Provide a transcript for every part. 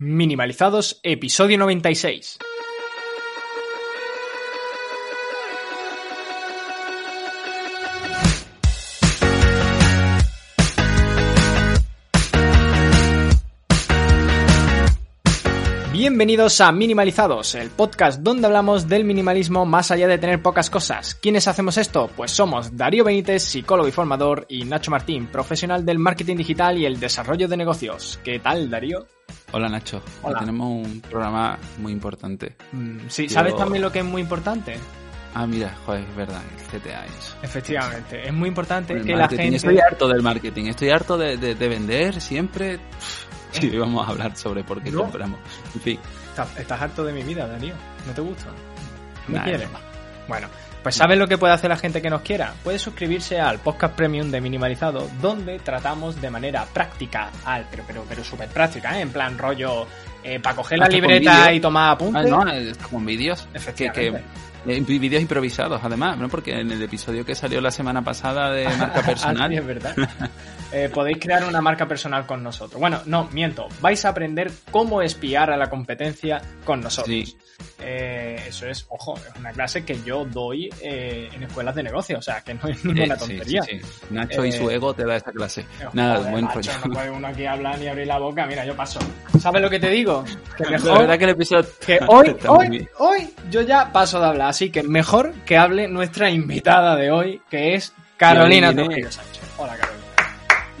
Minimalizados, episodio 96. Bienvenidos a Minimalizados, el podcast donde hablamos del minimalismo más allá de tener pocas cosas. ¿Quiénes hacemos esto? Pues somos Darío Benítez, psicólogo y formador, y Nacho Martín, profesional del marketing digital y el desarrollo de negocios. ¿Qué tal, Darío? Hola Nacho, Hola. tenemos un programa muy importante. Mm, Sí, Yo- ¿sabes también lo que es muy importante? Ah, mira, joder, es verdad, el CTA y eso. Efectivamente, es muy importante El que la gente... Estoy harto del marketing, estoy harto de, de- de vender siempre. Sí, vamos a hablar sobre por qué No. compramos. En fin, Estás, estás harto de mi vida, Darío. ¿No te gusta? ¿No me Nah, quieres? Bueno, pues ¿sabes lo que puede hacer la gente que nos quiera? Puede suscribirse al podcast premium de Minimalizado, donde tratamos de manera práctica, al, pero, pero, pero súper práctica, ¿eh? en plan rollo, para coger la libreta y tomar ah, apuntes. no, eh, con vídeos. Que, que, Efectivamente. eh, vídeos improvisados, además, ¿no? Porque en el episodio que salió la semana pasada de marca personal. Ah, sí, es verdad. Eh, podéis crear una marca personal con nosotros. Bueno, no, miento. Vais a aprender cómo espiar a la competencia con nosotros. Sí. Eh, eso es, ojo, es una clase que yo doy eh, en escuelas de negocio, o sea, que no es ninguna Eh, tontería. sí, sí. Nacho y Eh, su ego te da esta clase. Eh, Nada, joder, buen rollo. No puede uno aquí hablar ni abrir la boca. Mira, yo paso. ¿Sabes lo que te digo? Que mejor verdad que el episodio que hoy, hoy, hoy yo ya paso de hablar. Así que mejor que hable nuestra invitada de hoy, que es Carolina Sánchez. Hola, Carolina.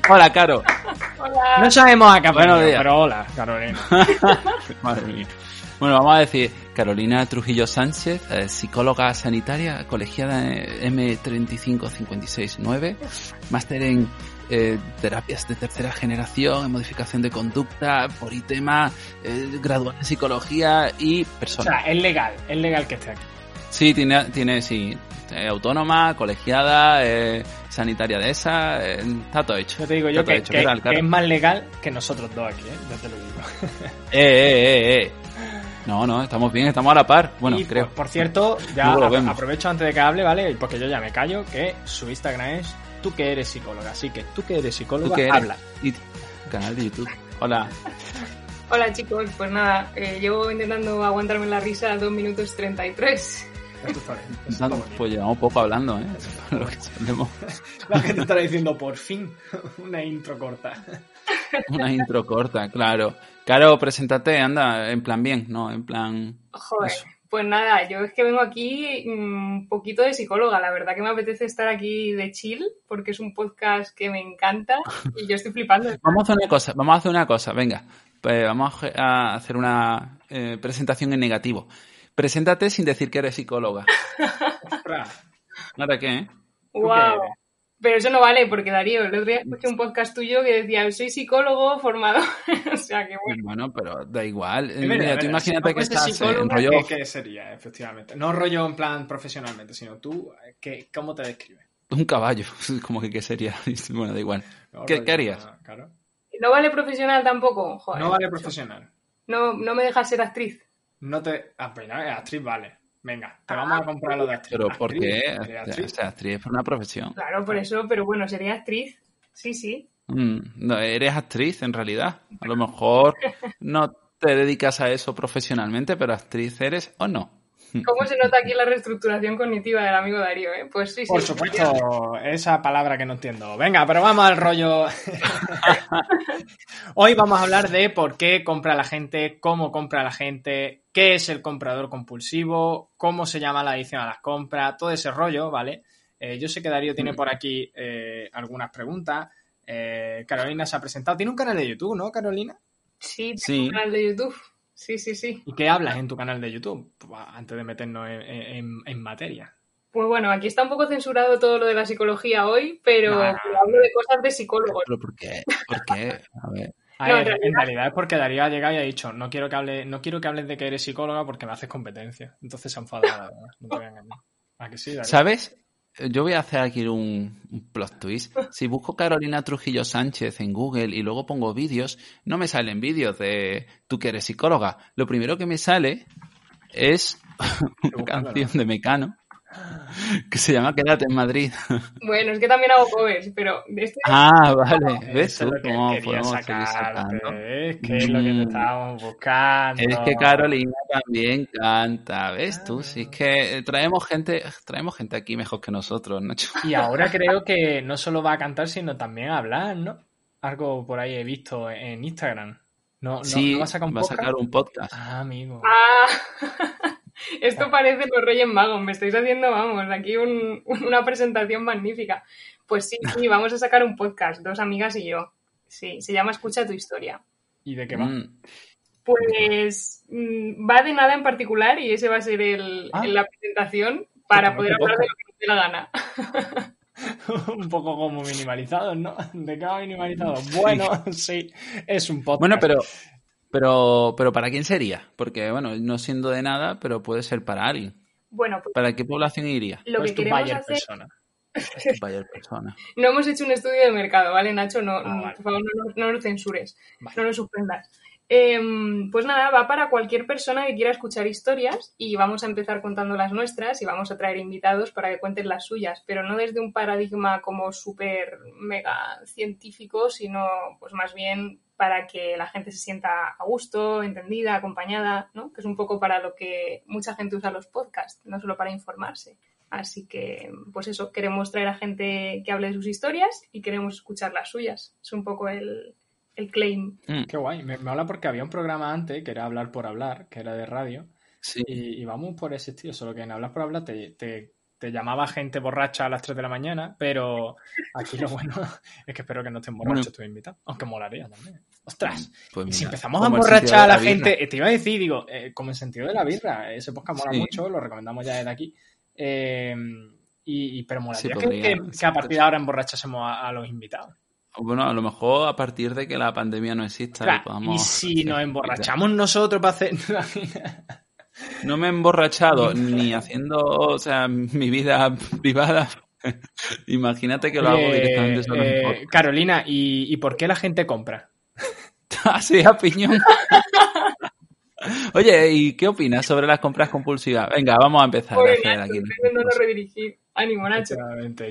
Hola, Caro. Hola. No sabemos a venido, días. pero hola, Carolina. Madre mía. Bueno, vamos a decir, Carolina Trujillo Sánchez, eh, psicóloga sanitaria, colegiada en M35569, máster en eh, terapias de tercera generación, en modificación de conducta, por ITEMA, eh, graduada en psicología y O persona. sea, es legal, es legal que esté aquí. Sí, tiene, tiene sí, eh, autónoma, colegiada, eh, sanitaria de esa, eh, está todo hecho. Yo te digo yo que, hecho. que- ¿Qué tal, que es más legal que nosotros dos aquí, ¿eh? Yo te lo digo. Eh, eh, eh, eh. No, no, estamos bien, estamos a la par. Bueno, y, creo. Por, por cierto, ya aprovecho antes de que hable, ¿vale? Porque yo ya me callo, que su Instagram es tú que eres psicóloga. Así que tú que eres psicóloga, habla. Y- canal de YouTube. Hola. Hola chicos, pues nada, eh, llevo intentando aguantarme la risa 2 minutos 33. Bonito. Pues llevamos poco hablando, ¿eh? Lo que La gente estará diciendo por fin una intro corta. Una intro corta, claro. Caro, preséntate, anda, en plan bien, no, en plan... Joder, Eso. pues nada, yo es que vengo aquí mm, un poquito de psicóloga, la verdad que me apetece estar aquí de chill, porque es un podcast que me encanta y yo estoy flipando. Vamos a hacer una cosa, vamos a hacer una cosa, venga. Pues vamos a hacer una eh, presentación en negativo. Preséntate sin decir que eres psicóloga. Ostras, ¿Ahora qué, eh? ¿tú Wow. qué? Pero eso no vale, porque Darío, el otro día escuché un podcast tuyo que decía, soy psicólogo formado. o sea que bueno. Bueno, pero da igual. Mira, Mira, mira, tú si imagínate no que estás en rollo... ¿qué, qué sería, efectivamente? No rollo en plan profesionalmente, sino tú, ¿qué, ¿cómo te describes? Un caballo, como que qué sería. Bueno, da igual. No, ¿Qué- rollo, qué harías? Claro. No vale profesional tampoco, joder. No vale profesional. No, no me dejas ser actriz. No te. Ah, pues actriz vale. Venga, te vamos a comprar lo de actriz. Pero ¿por Actriz, qué? O actriz. sea, actriz es una profesión. Claro, por eso, pero bueno, sería actriz. Sí, sí. Mm, no, eres actriz en realidad. A lo mejor no te dedicas a eso profesionalmente, pero actriz eres o no. ¿Cómo se nota aquí la reestructuración cognitiva del amigo Darío, eh? Pues sí, sí. Por supuesto, esa palabra que no entiendo. Venga, pero vamos al rollo. Hoy vamos a hablar de por qué compra la gente, cómo compra la gente, qué es el comprador compulsivo, cómo se llama la adicción a las compras, todo ese rollo, ¿vale? Eh, yo sé que Darío tiene por aquí eh, algunas preguntas. Eh, Carolina se ha presentado. Tiene un canal de YouTube, ¿no, Carolina? Sí, tengo Sí. un canal de YouTube. Sí, sí, sí. ¿Y qué hablas en tu canal de YouTube? Pues, Antes de meternos en, en- en materia. Pues bueno, aquí está un poco censurado todo lo de la psicología hoy, pero, No, no, pero hablo de cosas de psicólogos. ¿Pero por qué? ¿Por qué? A ver. A No, ver, en realidad- en realidad es porque Darío ha llegado y ha dicho, no quiero que hable, no quiero que hables de que eres psicóloga porque me haces competencia. Entonces se ha enfadado, la verdad. No te voy a engañar. ¿A que sí, Darío? ¿Sabes? Yo voy a hacer aquí un, un plot twist. Si busco Carolina Trujillo Sánchez en Google y luego pongo vídeos, no me salen vídeos de tú que eres psicóloga. Lo primero que me sale es una canción de Mecano que se llama Quédate en Madrid. Bueno, es que también hago covers, pero... Este... Ah, vale. ¿Ves Eso es lo que cómo quería podemos sacando? ¿ves? Que es lo que te Mm. estábamos buscando. Es que Carolina también canta, ¿ves tú? Si es que traemos gente, traemos gente aquí mejor que nosotros, Nacho. Y ahora creo que no solo va a cantar, sino también a hablar, ¿no? Algo por ahí he visto en Instagram. ¿No, no- Sí, no va a sacar un va a podcast? sacar un podcast. Ah, amigo. Ah, esto parece los Reyes Magos. Me estáis haciendo, vamos, aquí un- una presentación magnífica. Pues sí, sí, vamos a sacar un podcast, dos amigas y yo. Sí, se llama Escucha tu historia. ¿Y de qué va? Mm, Pues mm, va de nada en particular y ese va a ser el, Ah. la presentación para poder hablar de lo que nos dé la gana. un poco como minimalizados, ¿no? ¿De qué va minimalizado? Bueno, sí, es un podcast. Bueno, pero, pero, pero ¿para quién sería? Porque, bueno, no siendo de nada, pero puede ser para alguien. Bueno, pues ¿Para qué población iría? lo Pues que tu hacer... persona. Vaya persona. No hemos hecho un estudio de mercado, ¿vale, Nacho? No, Ah, vale. por favor, no, no- no lo censures, Vale. no lo suspendas. Em, pues nada, va para cualquier persona que quiera escuchar historias y vamos a empezar contando las nuestras y vamos a traer invitados para que cuenten las suyas, pero no desde un paradigma como súper mega científico, sino pues más bien para que la gente se sienta a gusto, entendida, acompañada, ¿no? Que es un poco para lo que mucha gente usa los podcasts, no solo para informarse. Así que, pues eso, queremos traer a gente que hable de sus historias y queremos escuchar las suyas. Es un poco el, el claim. Mm, Qué guay. Me, me habla porque había un programa antes que era Hablar por Hablar, que era de radio, sí. y, y vamos por ese estilo, solo que en Hablar por Hablar te, te, te llamaba gente borracha a las 3 de la mañana, pero aquí lo bueno es que espero que no estén borrachos Bueno. tus invitados, aunque molaría también. ¡Ostras! Pues Y si empezamos a emborrachar a la, gente, eh, te iba a decir, digo, eh, como el sentido de la birra, ese podcast mola Sí. mucho, lo recomendamos ya desde aquí. Eh, y, y- pero molaría Sí, que- podría, que, sí, que a partir de ahora emborrachásemos a, a los invitados. Bueno, a lo mejor a partir de que la pandemia no exista, Claro, le podamos y si nos emborrachamos nosotros para hacer... No me he emborrachado ni haciendo, o sea, mi vida privada. Imagínate que lo hago Oye, directamente solo en eh. Carolina, ¿y, ¿y por qué la gente compra? Así a piñón. Oye, ¿y qué opinas sobre las compras compulsivas? Venga, vamos a empezar a Pobre hacer Nacho, aquí. estoy intentando redirigir. Ánimo, Nacho.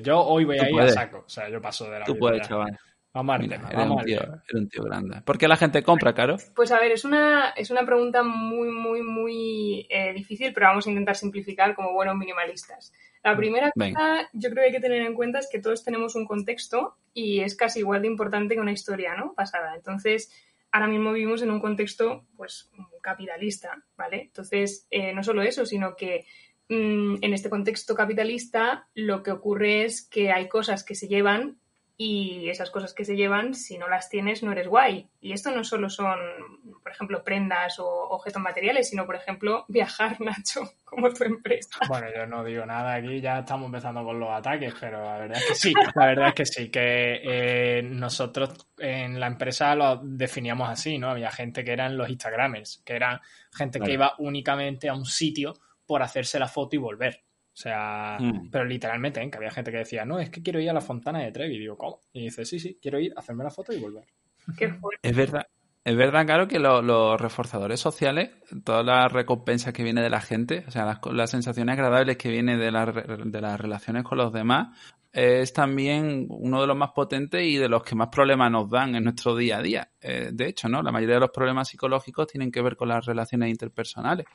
Yo hoy voy a ir a saco. O sea, yo paso de la Tú puedes, chaval. Mira, eres vamos un tío, eres un tío grande. ¿Por qué la gente compra, Caro? Pues a ver, es una, es una pregunta muy, muy, muy eh, difícil, pero vamos a intentar simplificar como buenos minimalistas. La primera Venga. cosa yo creo que hay que tener en cuenta es que todos tenemos un contexto y es casi igual de importante que una historia, ¿no? Pasada. Entonces, ahora mismo vivimos en un contexto, pues, capitalista, ¿vale? Entonces, eh, no solo eso, sino que mm, en este contexto capitalista lo que ocurre es que hay cosas que se llevan y esas cosas que se llevan, si no las tienes, no eres guay. Y esto no solo son, por ejemplo, prendas o objetos materiales, sino, por ejemplo, viajar, Nacho, como tu empresa. Bueno, yo no digo nada aquí, ya estamos empezando con los ataques, pero la verdad es que sí, la verdad es que sí, que eh, nosotros en la empresa lo definíamos así, ¿no? Había gente que eran los Instagramers, que eran gente que iba únicamente a un sitio por hacerse la foto y volver. O sea, Mm. pero literalmente, ¿eh? que había gente que decía, no, es que quiero ir a la fontana de Trevi. Y digo, ¿cómo? Y dice, sí, sí, quiero ir, hacerme la foto y volver. Qué fuerte. Es verdad. Es verdad, claro, que lo- los reforzadores sociales, todas las recompensas que viene de la gente, o sea, las, sensaciones agradables que viene de, las re- de las relaciones con los demás, es también uno de los más potentes y de los que más problemas nos dan en nuestro día a día. Eh, de hecho, ¿no? La mayoría de los problemas psicológicos tienen que ver con las relaciones interpersonales.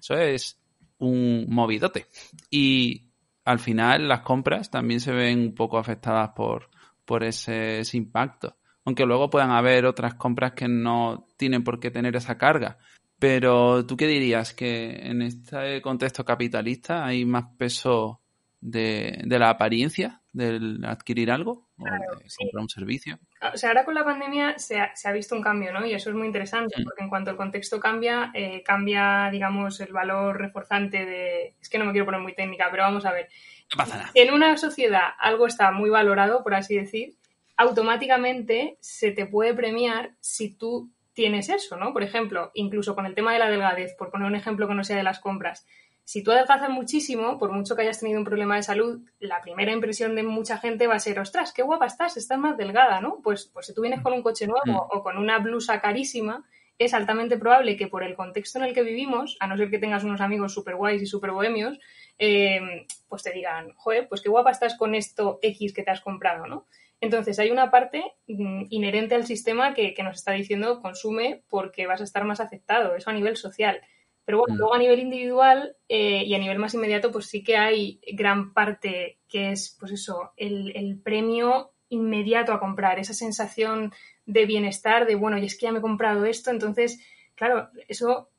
Eso es un movidote. Y al final las compras también se ven un poco afectadas por, por ese, ese impacto. Aunque luego puedan haber otras compras que no tienen por qué tener esa carga. Pero tú qué dirías que en este contexto capitalista hay más peso de, de la apariencia, del adquirir algo o de sí. comprar un servicio. O sea, ahora con la pandemia se ha, se ha visto un cambio, ¿no? Y eso es muy interesante, Mm. porque en cuanto el contexto cambia, eh, cambia, digamos, el valor reforzante de... Es que no me quiero poner muy técnica, pero vamos a ver. No pasa nada. en una sociedad algo está muy valorado, por así decir, automáticamente se te puede premiar si tú tienes eso, ¿no? Por ejemplo, incluso con el tema de la delgadez, por poner un ejemplo que no sea de las compras. Si tú adelgazas muchísimo, por mucho que hayas tenido un problema de salud, la primera impresión de mucha gente va a ser, ostras, qué guapa estás, estás más delgada, ¿no? Pues, pues si tú vienes con un coche nuevo o con una blusa carísima, es altamente probable que por el contexto en el que vivimos, a no ser que tengas unos amigos súper guays y súper bohemios, eh, pues te digan, joder, pues qué guapa estás con esto X que te has comprado, ¿no? Entonces hay una parte mm, inherente al sistema que, nos está diciendo consume porque vas a estar más afectado, eso a nivel social. Pero bueno, mm. luego a nivel individual eh, y a nivel más inmediato, pues sí que hay gran parte que es, pues eso, el, el premio inmediato a comprar, esa sensación de bienestar, de bueno, y es que ya me he comprado esto, entonces, claro, eso,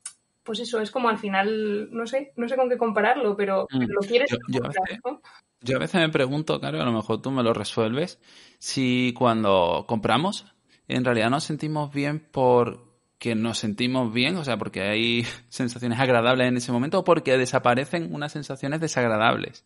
pues eso, es como al final, no sé, no sé con qué compararlo, pero mm. lo quieres yo, yo, a veces, me pregunto, claro, a lo mejor tú me lo resuelves, si cuando compramos, en realidad nos sentimos bien por que nos sentimos bien, o sea, porque hay sensaciones agradables en ese momento o porque desaparecen unas sensaciones desagradables.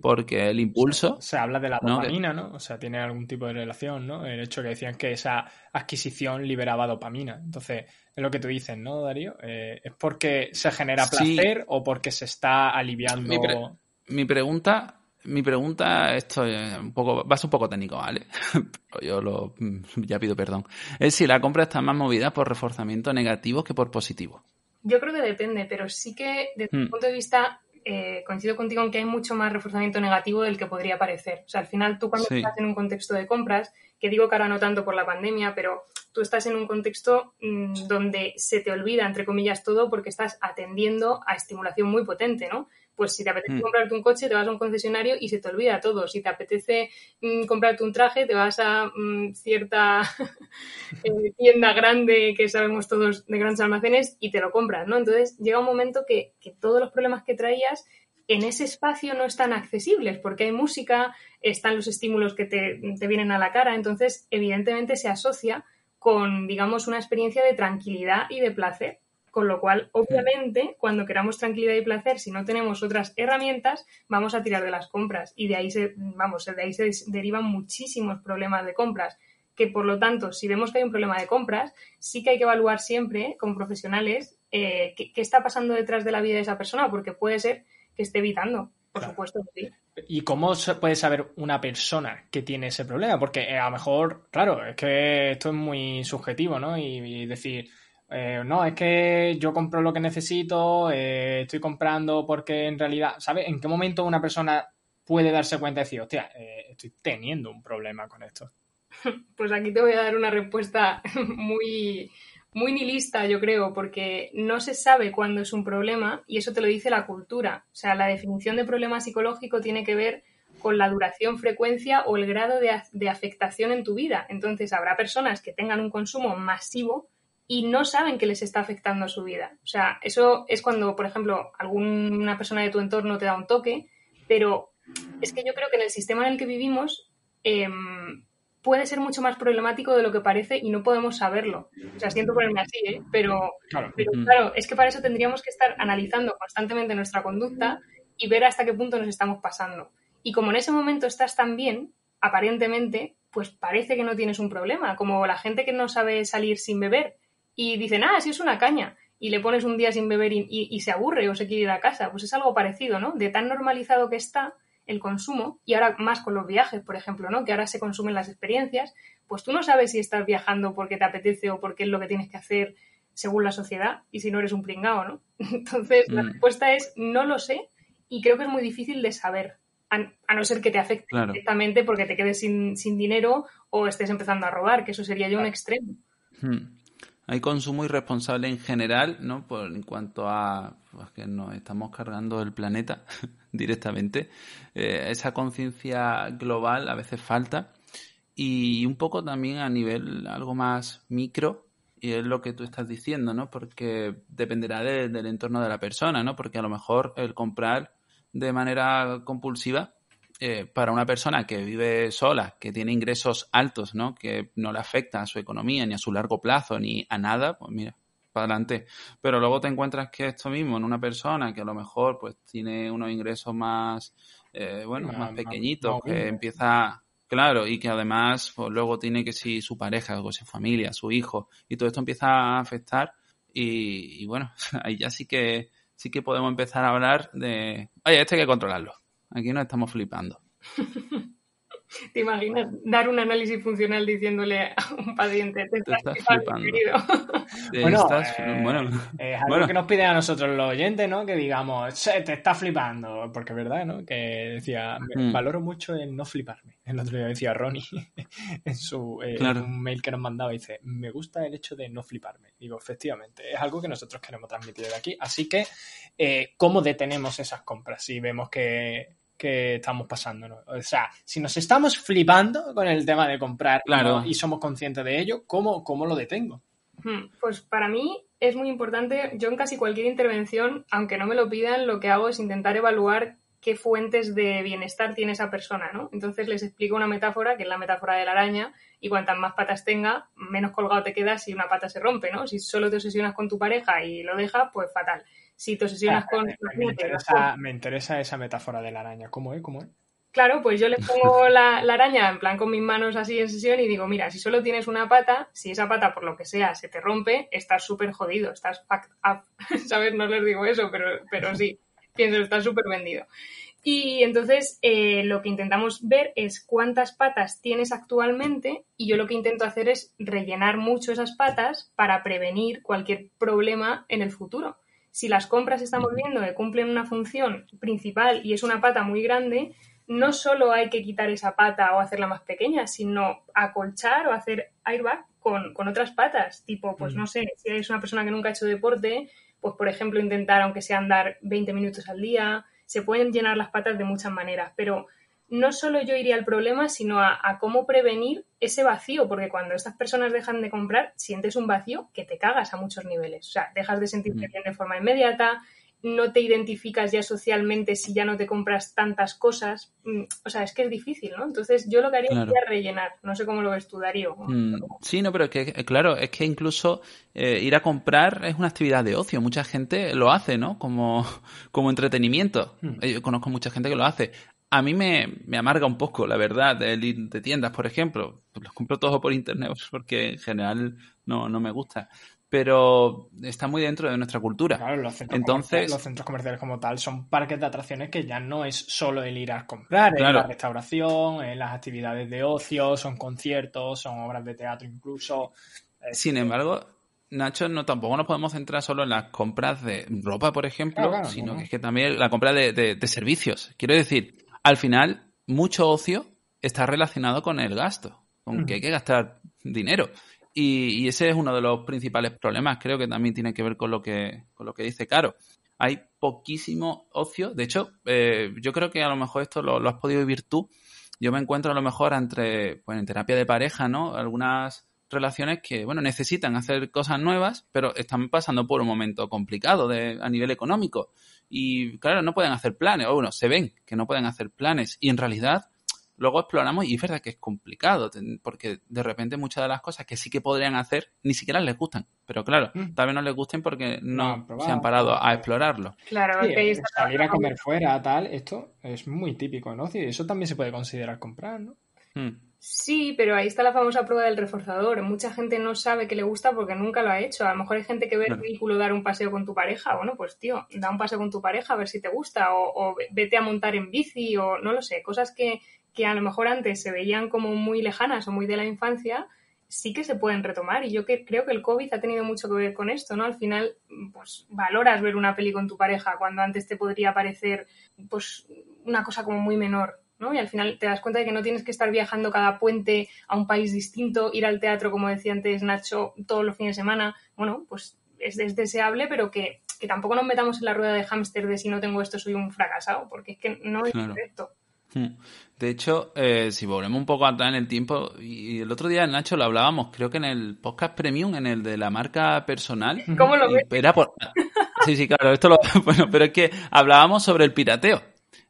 Porque el impulso... Se, habla de la dopamina, ¿no? O sea, tiene algún tipo de relación, ¿no? El hecho que decían que esa adquisición liberaba dopamina. Entonces, es lo que tú dices, ¿no, Darío? Eh, ¿Es porque se genera placer o porque se está aliviando... mi pregunta mi pregunta, esto es un poco, va a ser un poco técnico, ¿vale? Yo lo, ya pido perdón. Es si la compra está más movida por reforzamiento negativo que por positivo. Yo creo que depende, pero sí que desde mi hmm. punto de vista eh, coincido contigo en que hay mucho más reforzamiento negativo del que podría parecer. O sea, al final tú cuando estás en un contexto de compras, que digo que ahora no tanto por la pandemia, pero tú estás en un contexto mm, donde se te olvida, entre comillas, todo porque estás atendiendo a estimulación muy potente, ¿no? Pues si te apetece mm. comprarte un coche, te vas a un concesionario y se te olvida todo. Si te apetece mm, comprarte un traje, te vas a cierta eh, tienda grande que sabemos todos de grandes almacenes y te lo compras, ¿no? Entonces llega un momento que, todos los problemas que traías en ese espacio no están accesibles porque hay música, están los estímulos que te, te vienen a la cara, entonces evidentemente se asocia con, digamos, una experiencia de tranquilidad y de placer. Con lo cual, obviamente, cuando queramos tranquilidad y placer, si no tenemos otras herramientas, vamos a tirar de las compras. Y de ahí se, vamos, de ahí se derivan muchísimos problemas de compras. Que por lo tanto, si vemos que hay un problema de compras, sí que hay que evaluar siempre con profesionales eh, qué, está pasando detrás de la vida de esa persona, porque puede ser que esté evitando, por supuesto sí. ¿Y cómo puede saber una persona que tiene ese problema? Porque eh, a lo mejor, claro, es que esto es muy subjetivo, ¿no? y decir, eh, no, es que yo compro lo que necesito, eh, estoy comprando porque en realidad, ¿sabes? ¿En qué momento una persona puede darse cuenta y decir, hostia, eh, estoy teniendo un problema con esto? Pues aquí te voy a dar una respuesta muy, muy nihilista, yo creo, porque no se sabe cuándo es un problema y eso te lo dice la cultura. O sea, la definición de problema psicológico tiene que ver con la duración, frecuencia o el grado de afectación en tu vida. Entonces, habrá personas que tengan un consumo masivo y no saben que les está afectando su vida. O sea, eso es cuando, por ejemplo, alguna persona de tu entorno te da un toque, pero es que yo creo que en el sistema en el que vivimos em, puede ser mucho más problemático de lo que parece y no podemos saberlo. O sea, siento ponerme así, ¿eh? pero, claro. pero claro, es que para eso tendríamos que estar analizando constantemente nuestra conducta y ver hasta qué punto nos estamos pasando. Y como en ese momento estás tan bien, aparentemente, pues parece que no tienes un problema, como la gente que no sabe salir sin beber y dicen, ah, sí es una caña, y le pones un día sin beber y, se aburre o se quiere ir a casa, pues es algo parecido, ¿no? De tan normalizado que está el consumo, y ahora más con los viajes, por ejemplo, ¿no? Que ahora se consumen las experiencias, pues tú no sabes si estás viajando porque te apetece o porque es lo que tienes que hacer según la sociedad, y si no eres un pringao, ¿no? Entonces, la mm. respuesta es no lo sé, y creo que es muy difícil de saber, a, no ser que te afecte directamente porque te quedes sin, dinero o estés empezando a robar, que eso sería ya un extremo. Hmm. Hay consumo irresponsable en general, ¿no? Por, en cuanto a pues, que nos estamos cargando el planeta directamente. Eh, esa conciencia global a veces falta. Y un poco también a nivel algo más micro, y es lo que tú estás diciendo, ¿no? Porque dependerá del entorno de la persona, ¿no? Porque a lo mejor el comprar de manera compulsiva eh, para una persona que vive sola, que tiene ingresos altos, ¿no? Que no le afecta a su economía, ni a su largo plazo, ni a nada, pues mira, para adelante. Pero luego te encuentras que esto mismo en una persona que a lo mejor pues tiene unos ingresos más, eh, bueno, más, pequeñitos, que empieza, claro, y que además pues luego tiene que si su pareja, o su familia, su hijo, y todo esto empieza a afectar y, y bueno, ahí ya sí que sí que podemos empezar a hablar de, oye, este hay que controlarlo. Aquí no estamos flipando. ¿Te imaginas dar un análisis funcional diciéndole a un paciente, te estás, flipando, bueno, bueno, es algo que nos piden a nosotros los oyentes, ¿no? Que digamos, te está flipando, porque es verdad, ¿no? Que decía, mm. valoro mucho el no fliparme. El otro día decía Ronnie en su eh, un mail que nos mandaba, dice, me gusta el hecho de no fliparme. Digo, efectivamente, es algo que nosotros queremos transmitir de aquí. Así que, eh, ¿cómo detenemos esas compras si vemos que que estamos pasando. O sea, si nos estamos flipando con el tema de comprar y somos conscientes de ello, ¿cómo, cómo lo detengo? Hmm, pues para mí es muy importante, yo en casi cualquier intervención, aunque no me lo pidan, lo que hago es intentar evaluar qué fuentes de bienestar tiene esa persona, ¿no? Entonces les explico una metáfora, que es la metáfora de la araña, y cuantas más patas tenga, menos colgado te quedas si una pata se rompe, ¿no? Si solo te obsesionas con tu pareja y lo dejas, pues fatal si te obsesionas con... Me interesa, esa metáfora de la araña. ¿Cómo es? ¿Cómo es? Claro, pues yo le pongo la, araña en plan con mis manos así en sesión y digo, mira, si solo tienes una pata, si esa pata por lo que sea se te rompe, estás súper jodido, estás fucked up. ¿Sabes? No les digo eso, pero, pero sí, pienso, estás súper vendido. Y entonces eh, lo que intentamos ver es cuántas patas tienes actualmente y yo lo que intento hacer es rellenar mucho esas patas para prevenir cualquier problema en el futuro si las compras estamos viendo que cumplen una función principal y es una pata muy grande, no solo hay que quitar esa pata o hacerla más pequeña, sino acolchar o hacer airbag con, otras patas. Tipo, pues no sé, si eres una persona que nunca ha hecho deporte, pues por ejemplo intentar, aunque sea andar 20 minutos al día, se pueden llenar las patas de muchas maneras, pero no solo yo iría al problema, sino a, cómo prevenir ese vacío, porque cuando estas personas dejan de comprar, sientes un vacío que te cagas a muchos niveles. O sea, dejas de sentirte mm. bien de forma inmediata, no te identificas ya socialmente si ya no te compras tantas cosas. Mm, o sea, es que es difícil, ¿no? Entonces yo lo que haría sería rellenar. No sé cómo lo ves tú, Darío. Mm, sí, no, pero es que, claro, es que incluso eh, ir a comprar es una actividad de ocio. Mucha gente lo hace, ¿no? Como, como entretenimiento. Yo conozco mucha gente que lo hace a mí me, amarga un poco, la verdad, el ir de tiendas, por ejemplo. Los compro todos por internet porque en general no, me gusta. Pero está muy dentro de nuestra cultura. Claro, los centros, Entonces, los centros comerciales como tal son parques de atracciones que ya no es solo el ir a comprar, es la restauración, es las actividades de ocio, son conciertos, son obras de teatro incluso. Sin embargo, Nacho, no tampoco nos podemos centrar solo en las compras de ropa, por ejemplo, sino que es que también la compra de, de, servicios. Quiero decir, al final, mucho ocio está relacionado con el gasto, con que hay que gastar dinero. Y, ese es uno de los principales problemas. Creo que también tiene que ver con lo que, con lo que dice Caro. Hay poquísimo ocio. De hecho, eh, yo creo que a lo mejor esto lo, has podido vivir tú. Yo me encuentro a lo mejor entre, pues en terapia de pareja, ¿no? Algunas relaciones que, bueno, necesitan hacer cosas nuevas, pero están pasando por un momento complicado de, a nivel económico. Y claro, no pueden hacer planes, o bueno, se ven que no pueden hacer planes. Y en realidad, luego exploramos y es verdad que es complicado, porque de repente muchas de las cosas que sí que podrían hacer ni siquiera les gustan. Pero claro, mm. tal vez no les gusten porque no, se han parado a explorarlo. Claro, eh, salir a comer fuera, tal, esto es muy típico, ¿no? Eso también se puede considerar comprar, ¿no? Mm. Sí, pero ahí está la famosa prueba del reforzador. Mucha gente no sabe que le gusta porque nunca lo ha hecho. A lo mejor hay gente que ve el ridículo dar un paseo con tu pareja. Bueno, pues tío, da un paseo con tu pareja a ver si te gusta. O, vete a montar en bici o no lo sé. Cosas que, que a lo mejor antes se veían como muy lejanas o muy de la infancia, sí que se pueden retomar. Y yo que, creo que el COVID ha tenido mucho que ver con esto, ¿no? Al final, pues valoras ver una peli con tu pareja cuando antes te podría parecer, pues, una cosa como muy menor. Y al final te das cuenta de que no tienes que estar viajando cada puente a un país distinto, ir al teatro, como decía antes Nacho, todos los fines de semana. Bueno, pues es, deseable, pero que, tampoco nos metamos en la rueda de hámster de si no tengo esto soy un fracasado, porque es que no es correcto. Hmm. De hecho, eh, si volvemos un poco atrás en el tiempo, y el otro día, Nacho, lo hablábamos, creo que en el podcast premium, en el de la marca personal. ¿Cómo lo ves? Sí, sí, claro, esto lo... Bueno, pero es que hablábamos sobre el pirateo.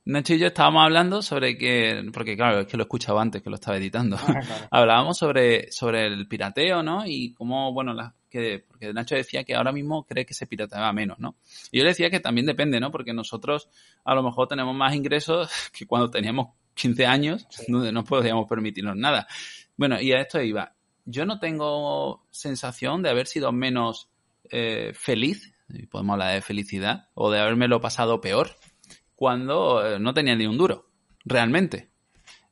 Nacho y yo estábamos hablando sobre que, porque claro, es que lo he escuchado antes, que lo estaba editando. Ah, hablábamos sobre, sobre el pirateo, ¿no? Y cómo, bueno, la, que, porque Nacho decía que ahora mismo cree que se pirateaba menos, ¿no? Y yo le decía que también depende, ¿no? Porque nosotros a lo mejor tenemos más ingresos que cuando teníamos 15 años, donde no podíamos permitirnos nada. Bueno, y a esto iba. Yo no tengo sensación de haber sido menos eh, feliz, podemos hablar de felicidad, o de haberme lo pasado peor cuando eh, no tenía ni un duro, realmente.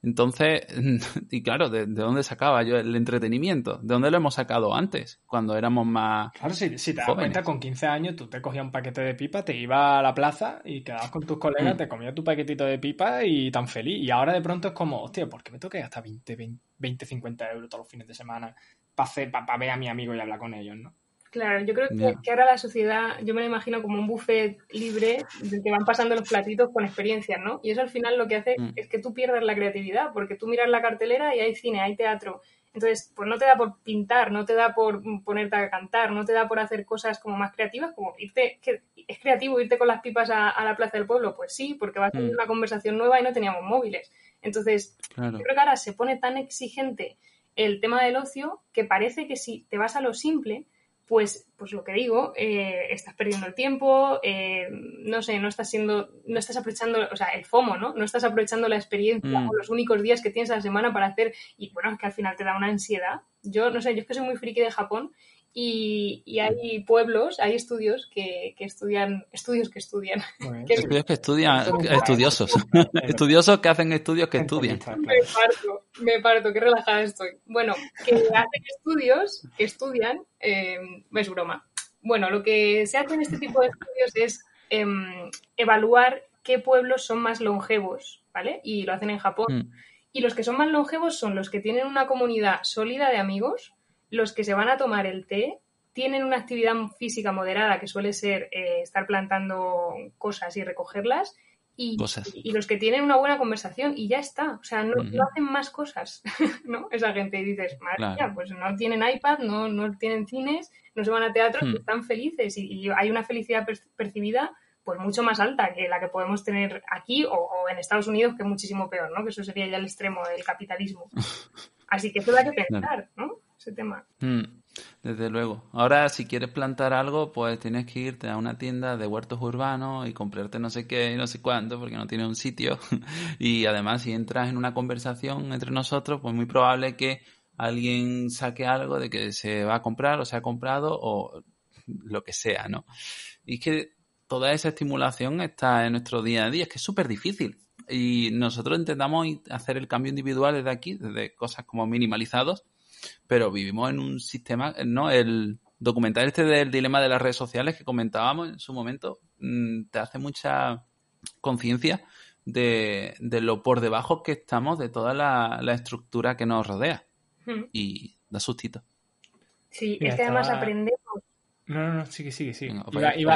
Entonces, y claro, ¿de, dónde sacaba yo el entretenimiento? ¿De dónde lo hemos sacado antes? Cuando éramos más. Claro, si, si te das cuenta, con 15 años tú te cogías un paquete de pipa, te ibas a la plaza y quedabas con tus colegas, mm. te comías tu paquetito de pipa y tan feliz. Y ahora de pronto es como, hostia, ¿por qué me toque hasta 20, 20, 50 euros todos los fines de semana para para ver a mi amigo y hablar con ellos, ¿no? Claro, yo creo que, ahora la sociedad, yo me lo imagino como un buffet libre del que van pasando los platitos con experiencias, ¿no? Y eso al final lo que hace mm. es que tú pierdas la creatividad, porque tú miras la cartelera y hay cine, hay teatro. Entonces, pues no te da por pintar, no te da por ponerte a cantar, no te da por hacer cosas como más creativas, como irte, que es creativo irte con las pipas a, la plaza del pueblo, pues sí, porque va a tener mm. una conversación nueva y no teníamos móviles. Entonces, yo creo que ahora se pone tan exigente el tema del ocio que parece que si te vas a lo simple, pues, pues lo que digo, eh, estás perdiendo el tiempo, eh, no sé, no estás siendo, no estás aprovechando, o sea, el FOMO, ¿no? No estás aprovechando la experiencia mm. o los únicos días que tienes a la semana para hacer, y bueno, es que al final te da una ansiedad. Yo, no sé, yo es que soy muy friki de Japón y, hay pueblos, hay estudios que, estudian, estudios que estudian. estudios que estudian, estudiosos. estudiosos que hacen estudios que estudian. Me parto, me parto, qué relajada estoy. Bueno, que hacen estudios que estudian, eh, es broma. Bueno, lo que se hace en este tipo de estudios es em, evaluar qué pueblos son más longevos, ¿vale? Y lo hacen en Japón. Mm. Y los que son más longevos son los que tienen una comunidad sólida de amigos, los que se van a tomar el té tienen una actividad física moderada que suele ser eh, estar plantando cosas y recogerlas y, y, los que tienen una buena conversación y ya está, o sea, no, hacen más cosas, ¿no? Esa gente y dices, madre mía, pues no tienen iPad, no, no tienen cines, no se van a teatro, hmm. están felices y, hay una felicidad percibida pues mucho más alta que la que podemos tener aquí o, o, en Estados Unidos, que es muchísimo peor, ¿no? Que eso sería ya el extremo del capitalismo. Así que eso da que pensar, ¿no? Ese tema. Mm, desde luego. Ahora, si quieres plantar algo, pues tienes que irte a una tienda de huertos urbanos y comprarte no sé qué y no sé cuánto, porque no tiene un sitio. y además, si entras en una conversación entre nosotros, pues muy probable que alguien saque algo de que se va a comprar o se ha comprado o lo que sea, ¿no? Y es que toda esa estimulación está en nuestro día a día, es que es súper difícil. Y nosotros intentamos hacer el cambio individual desde aquí, desde cosas como minimalizados, pero vivimos en un sistema, ¿no? El documental este del dilema de las redes sociales que comentábamos en su momento, mm, te hace mucha conciencia de, lo por debajo que estamos de toda la, estructura que nos rodea. Hmm. Y da sustito. Sí, es que además aprendemos. No, no, no, sigue, sigue, sigue. iba,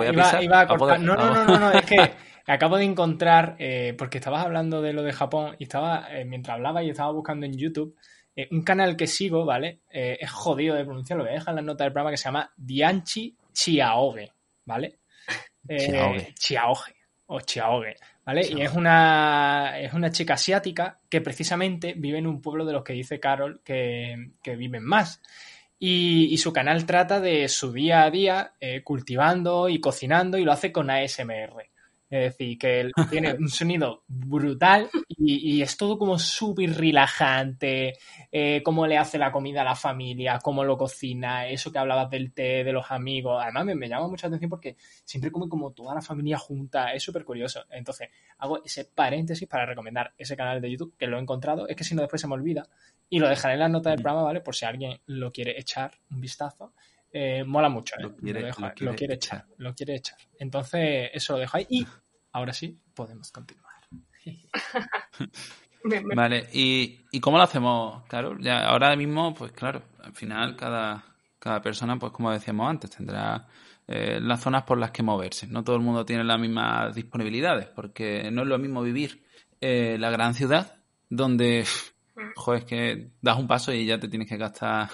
a cortar. No, no, no, no, es que acabo de encontrar, eh, porque estabas hablando de lo de Japón y estaba, eh, mientras hablaba y estaba buscando en YouTube, eh, un canal que sigo, ¿vale? Eh, es jodido de pronunciar, lo voy a dejar en la nota del programa que se llama Dianchi Chiaoge, ¿vale? Eh, Chiaoge. o Chiaoge, ¿vale? Y es una, es una chica asiática que precisamente vive en un pueblo de los que dice Carol que, viven más. Y, su canal trata de su día a día cultivando y cocinando y lo hace con ASMR. Es decir, que tiene un sonido brutal y, es todo como súper relajante, eh, cómo le hace la comida a la familia, cómo lo cocina, eso que hablabas del té, de los amigos. Además, me, llama mucha atención porque siempre come como toda la familia junta, es súper curioso. Entonces, hago ese paréntesis para recomendar ese canal de YouTube, que lo he encontrado, es que si no después se me olvida, y lo dejaré en la nota del programa, ¿vale? Por si alguien lo quiere echar un vistazo. Eh, mola mucho, ¿eh? lo, quiere, echar, lo quiere echar. Entonces, eso lo dejo ahí. Y ahora sí, podemos continuar. vale, ¿Y, ¿y cómo lo hacemos, claro? Ya, ahora mismo, pues claro, al final cada, cada persona, pues como decíamos antes, tendrá eh, las zonas por las que moverse. No todo el mundo tiene las mismas disponibilidades, porque no es lo mismo vivir en la gran ciudad, donde, joder, que das un paso y ya te tienes que gastar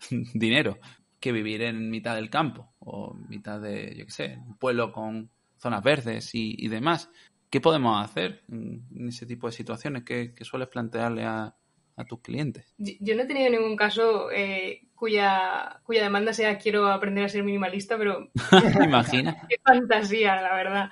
dinero, que vivir en mitad del campo o mitad de, yo qué sé, un pueblo con zonas verdes y, demás. ¿Qué podemos hacer en ese tipo de situaciones? ¿Qué, sueles plantearle a, tus clientes? Yo no he tenido ningún caso eh, cuya, cuya demanda sea quiero aprender a ser minimalista, pero... Imagina. Qué fantasía, la verdad.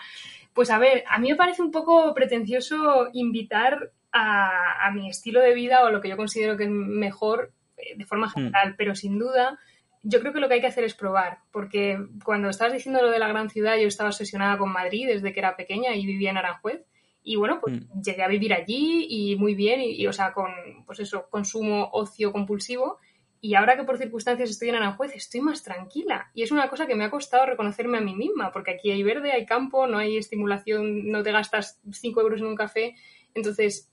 Pues a ver, a mí me parece un poco pretencioso invitar a, a mi estilo de vida o a lo que yo considero que es mejor eh, de forma hmm. general, pero sin duda yo creo que lo que hay que hacer es probar, porque cuando estabas diciendo lo de la gran ciudad, yo estaba obsesionada con Madrid desde que era pequeña y vivía en Aranjuez. Y bueno, pues Mm. llegué a vivir allí y muy bien, y, y, o sea, con, pues eso, consumo ocio compulsivo. Y ahora que por circunstancias estoy en Aranjuez, estoy más tranquila. Y es una cosa que me ha costado reconocerme a mí misma, porque aquí hay verde, hay campo, no hay estimulación, no te gastas 5 euros en un café. Entonces,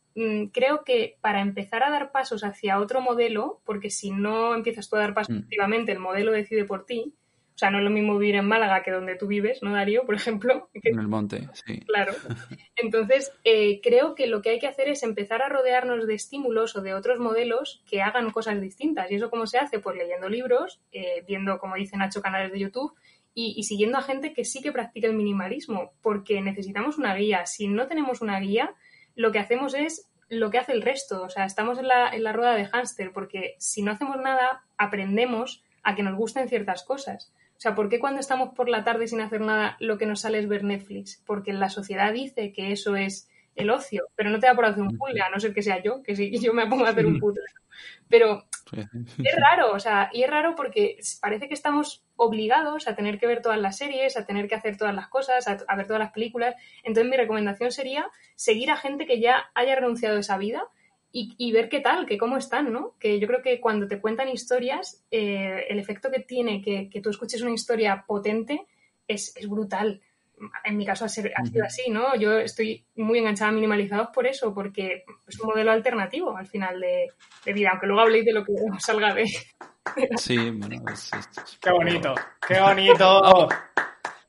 creo que para empezar a dar pasos hacia otro modelo, porque si no empiezas tú a dar pasos Mm. activamente, el modelo decide por ti. O sea, no es lo mismo vivir en Málaga que donde tú vives, ¿no, Darío? Por ejemplo. Que- En el monte, sí. Claro. Entonces, eh, creo que lo que hay que hacer es empezar a rodearnos de estímulos o de otros modelos que hagan cosas distintas. ¿Y eso cómo se hace? Pues leyendo libros, eh, viendo, como dice Nacho, canales de YouTube y, y siguiendo a gente que sí que practica el minimalismo, porque necesitamos una guía. Si no tenemos una guía, lo que hacemos es lo que hace el resto. O sea, estamos en la, en la rueda de hámster, porque si no hacemos nada, aprendemos a que nos gusten ciertas cosas. O sea, ¿por qué cuando estamos por la tarde sin hacer nada lo que nos sale es ver Netflix? Porque la sociedad dice que eso es el ocio, pero no te da por hacer un puzzle, a no ser que sea yo, que si yo me pongo a hacer un puzzle. Pero es raro, o sea, y es raro porque parece que estamos obligados a tener que ver todas las series, a tener que hacer todas las cosas, a, a ver todas las películas. Entonces mi recomendación sería seguir a gente que ya haya renunciado a esa vida y, y, ver qué tal, que cómo están, ¿no? Que yo creo que cuando te cuentan historias, eh, el efecto que tiene que, que, tú escuches una historia potente es, es brutal. En mi caso ha, ser, ha sido así, ¿no? Yo estoy muy enganchada a minimalizados por eso, porque es un modelo alternativo al final de, de vida, aunque luego habléis de lo que salga de... Sí, bueno, es, es... ¡Qué bonito! ¡Qué bonito!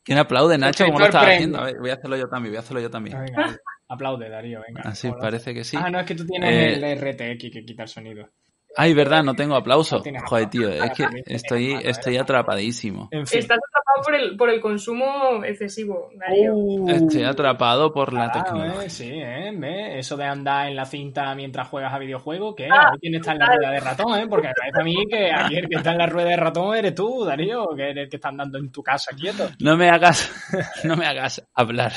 ¿Quién aplaude, Nacho? ¿Cómo lo estás haciendo? A ver, voy a hacerlo yo también, voy a hacerlo yo también. Venga, aplaude, Darío, venga. Así parece que sí. Ah, no, es que tú tienes eh... el RTX que quita el sonido. Ay, verdad, no tengo aplauso. No Joder, tío, es que estoy, estoy atrapadísimo. En fin. Estás atrapado por el, por el consumo excesivo, Darío. Uh, estoy atrapado por la ah, tecnología. Eh, sí, ¿eh? ¿Ves? Eso de andar en la cinta mientras juegas a videojuegos, ¿qué? Ah, ¿Quién está en la rueda de ratón, eh? Porque me parece a mí que aquí el que está en la rueda de ratón eres tú, Darío, que eres el que está andando en tu casa quieto. No me hagas, no me hagas hablar.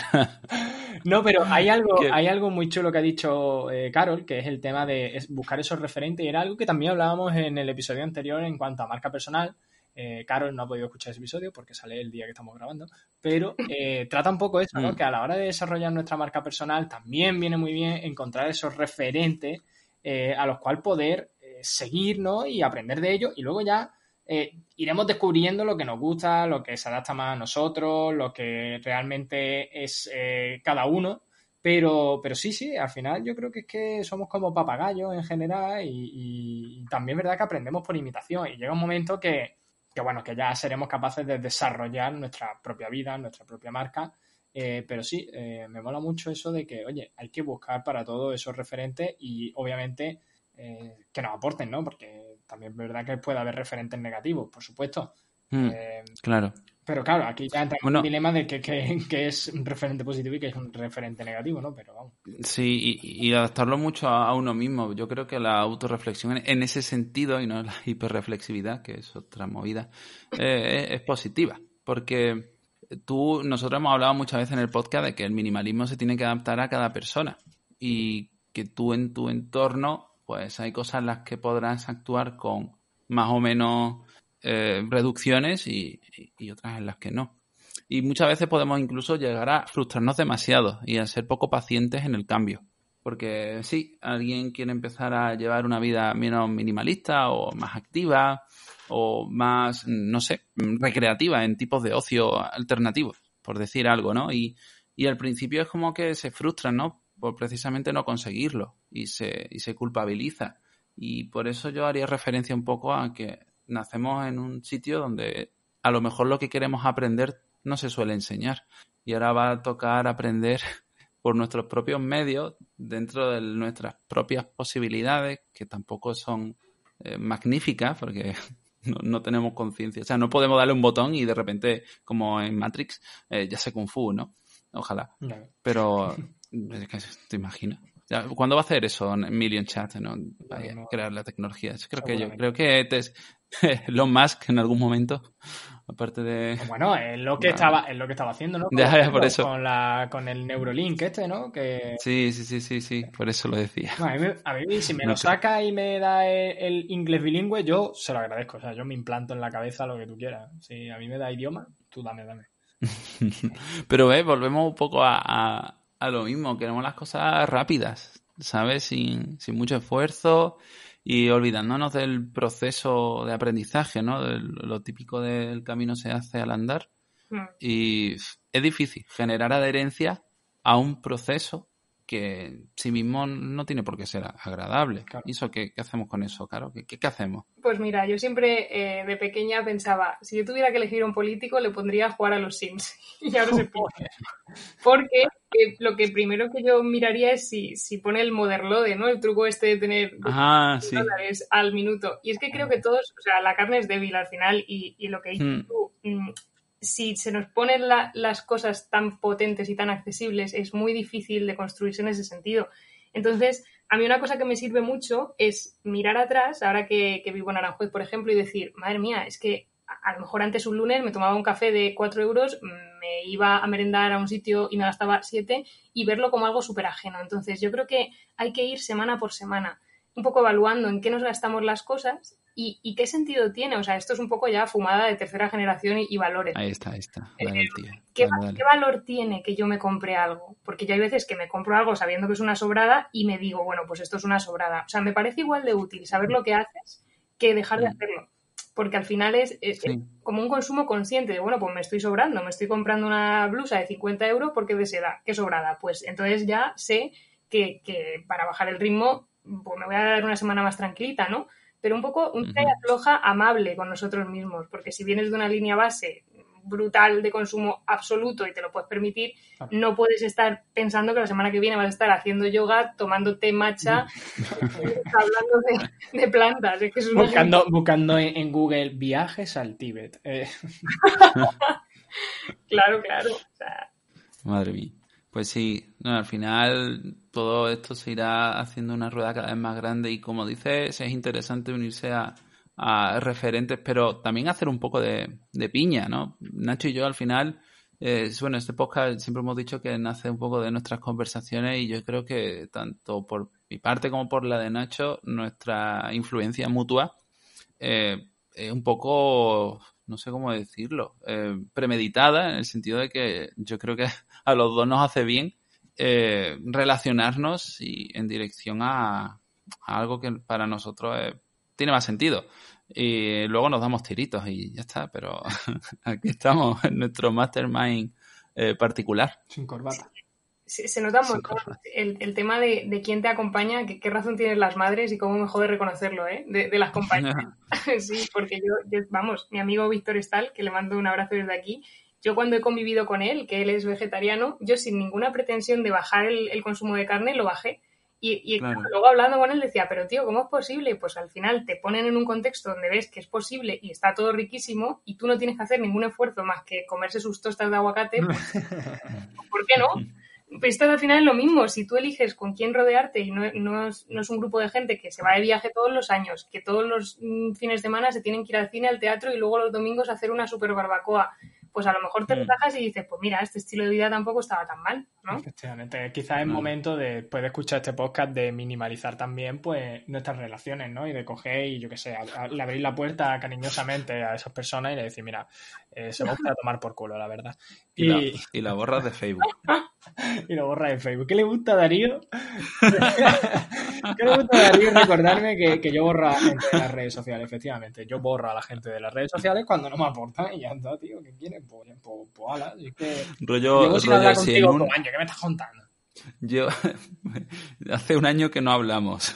No, pero hay algo, hay algo muy chulo que ha dicho eh, Carol, que es el tema de buscar esos referentes, y era algo que también hablábamos en el episodio anterior en cuanto a marca personal. Eh, Carol no ha podido escuchar ese episodio porque sale el día que estamos grabando, pero eh, trata un poco eso, ¿no? Mm. Que a la hora de desarrollar nuestra marca personal también viene muy bien encontrar esos referentes eh, a los cuales poder seguir, ¿no? Y aprender de ellos y luego ya iremos descubriendo lo que nos gusta, lo que se adapta más a nosotros, lo que realmente es cada uno. Pero, pero sí, sí, al final yo creo que es que somos como papagayos en general y, y también es verdad que aprendemos por imitación y llega un momento que, que, bueno, que ya seremos capaces de desarrollar nuestra propia vida, nuestra propia marca. Eh, pero sí, eh, me mola mucho eso de que, oye, hay que buscar para todo esos referentes y obviamente eh, que nos aporten, ¿no? Porque también es verdad que puede haber referentes negativos, por supuesto. Mm, eh, claro. Pero claro, aquí ya entra bueno, el dilema de que, que, que, es un referente positivo y que es un referente negativo, ¿no? Pero vamos. Sí, y, y adaptarlo mucho a, a, uno mismo. Yo creo que la autorreflexión en ese sentido, y no la hiperreflexividad, que es otra movida, eh, es, es positiva. Porque tú, nosotros hemos hablado muchas veces en el podcast de que el minimalismo se tiene que adaptar a cada persona. Y que tú en tu entorno pues hay cosas en las que podrás actuar con más o menos eh, reducciones y, otras en las que no. Y muchas veces podemos incluso llegar a frustrarnos demasiado y a ser poco pacientes en el cambio. Porque sí, alguien quiere empezar a llevar una vida menos minimalista o más activa o más, no sé, recreativa en tipos de ocio alternativos, por decir algo, ¿no? Y, y al principio es como que se frustran, ¿no? por precisamente no conseguirlo y se, y se culpabiliza. Y por eso yo haría referencia un poco a que nacemos en un sitio donde a lo mejor lo que queremos aprender no se suele enseñar. Y ahora va a tocar aprender por nuestros propios medios, dentro de nuestras propias posibilidades, que tampoco son eh, magníficas, porque no, no tenemos conciencia. O sea, no podemos darle un botón y de repente, como en Matrix, eh, ya sé Kung Fu, ¿no? Ojalá. No. Pero ¿Te imaginas? ¿Cuándo va a hacer eso Million Chat? ¿no? Vaya, no, no. crear la tecnología. Creo que yo creo que te, Elon Musk en algún momento, aparte de. Bueno, es lo que estaba, es lo que estaba haciendo, ¿no? Con, ya, ya, por eso. Con, la, con el Neurolink este, ¿no? Que... Sí, sí, sí, sí, sí, por eso lo decía. A, mí, a, mí, si me lo saca y me da el, el, inglés bilingüe, yo se lo agradezco. O sea, yo me implanto en la cabeza lo que tú quieras. Si a mí me da idioma, tú dame, dame. Pero, eh, volvemos un poco a, a a lo mismo, queremos las cosas rápidas, ¿sabes? Sin, sin mucho esfuerzo y olvidándonos del proceso de aprendizaje, ¿no? De lo típico del camino se hace al andar. Mm. Y es difícil generar adherencia a un proceso que sí mismo no tiene por qué ser agradable. Claro. ¿Y eso qué, qué hacemos con eso, Caro? ¿Qué, qué, qué hacemos? Pues mira, yo siempre eh, de pequeña pensaba, si yo tuviera que elegir un político, le pondría a jugar a los Sims. y ahora se pone. Porque eh, lo que primero que yo miraría es si, si pone el moderlode, ¿no? El truco este de tener Ah, sí. dólares al minuto. Y es que creo que todos, o sea, la carne es débil al final y, y lo que dices Hmm. tú, mm, si se nos ponen la- las cosas tan potentes y tan accesibles, es muy difícil de construirse en ese sentido. Entonces, a mí una cosa que me sirve mucho es mirar atrás, ahora que, vivo en Aranjuez, por ejemplo, y decir, madre mía, es que a, a lo mejor antes un lunes me tomaba un café de 4 euros, me iba a merendar a un sitio y me gastaba 7 y verlo como algo súper ajeno. Entonces, yo creo que hay que ir semana por semana, un poco evaluando en qué nos gastamos las cosas y, y qué sentido tiene. O sea, esto es un poco ya fumada de tercera generación y, y valores. Ahí está, ahí está. Dale, tío. ¿Qué, Dale, va- dale. qué valor tiene que yo me compre algo? Porque yo hay veces que me compro algo sabiendo que es una sobrada y me digo, bueno, pues esto es una sobrada. O sea, me parece igual de útil saber lo que haces que dejar de Mm. hacerlo. Porque al final es, es- Sí. es como un consumo consciente de, bueno, pues me estoy sobrando, me estoy comprando una blusa de 50 euros porque de seda, qué sobrada. Pues entonces ya sé que, que para bajar el ritmo, pues me voy a dar una semana más tranquilita, ¿no? Pero un poco un tira afloja amable con nosotros mismos, porque si vienes de una línea base brutal de consumo absoluto y te lo puedes permitir, Claro. no puedes estar pensando que la semana que viene vas a estar haciendo yoga, tomando té matcha, hablando de, de plantas. Es que eso es una- Buscando, buscando en, en Google viajes al Tíbet. Eh, Claro, claro. O sea, Madre mía. Pues sí, no, al final todo esto se irá haciendo una rueda cada vez más grande y como dices, es interesante unirse a, a referentes, pero también hacer un poco de, de piña, ¿no? Nacho y yo al final, eh, bueno, este podcast siempre hemos dicho que nace un poco de nuestras conversaciones y yo creo que tanto por mi parte como por la de Nacho, nuestra influencia mutua eh, es un poco, no sé cómo decirlo, eh, premeditada en el sentido de que yo creo que a los dos nos hace bien eh, relacionarnos y en dirección a, algo que para nosotros tiene más sentido. Y luego nos damos tiritos y ya está, pero aquí estamos en nuestro mastermind eh, particular. sin corbata. Se, se nota un montón el, el tema de, de quién te acompaña, que, qué razón tienen las madres y cómo me jode reconocerlo, ¿eh? De, de las compañías. sí, porque yo, yo- vamos, mi amigo Víctor Estal, que le mando un abrazo desde aquí, yo cuando he convivido con él, que él es vegetariano, yo sin ninguna pretensión de bajar el, el consumo de carne, lo bajé. Y, y Claro. luego hablando con él decía, pero tío, ¿cómo es posible? Pues al final te ponen en un contexto donde ves que es posible y está todo riquísimo y tú no tienes que hacer ningún esfuerzo más que comerse sus tostas de aguacate. pues, ¿Por qué no? Esto al final es lo mismo. Si tú eliges con quién rodearte y no, no es, no es un grupo de gente que se va de viaje todos los años, que todos los mm, fines de semana se tienen que ir al cine, al teatro y luego los domingos a hacer una super barbacoa, pues a lo mejor te Mm. relajas y dices, pues mira, este estilo de vida tampoco estaba tan mal, ¿no? Efectivamente, quizás es Mm. momento de, después de escuchar este podcast, de minimalizar también pues nuestras relaciones, ¿no? Y de coger y yo qué sé, a- a- le abrir la puerta cariñosamente a esas personas y le decir, mira, eh, se va a tomar por culo, la verdad. Y, la, Y, la borras de Facebook. y lo borra de Facebook. ¿Qué le gusta a Darío? ¿Qué le gusta a Darío recordarme que, que yo borro a la gente de las redes sociales? Efectivamente, yo borro a la gente de las redes sociales cuando no me aportan y ya está, tío, ¿qué quieren? Pues, pues, pues ala, es que Rollo, llevo sin rollo hablar contigo un- un año, ¿qué me estás contando? Yo hace un año que no hablamos.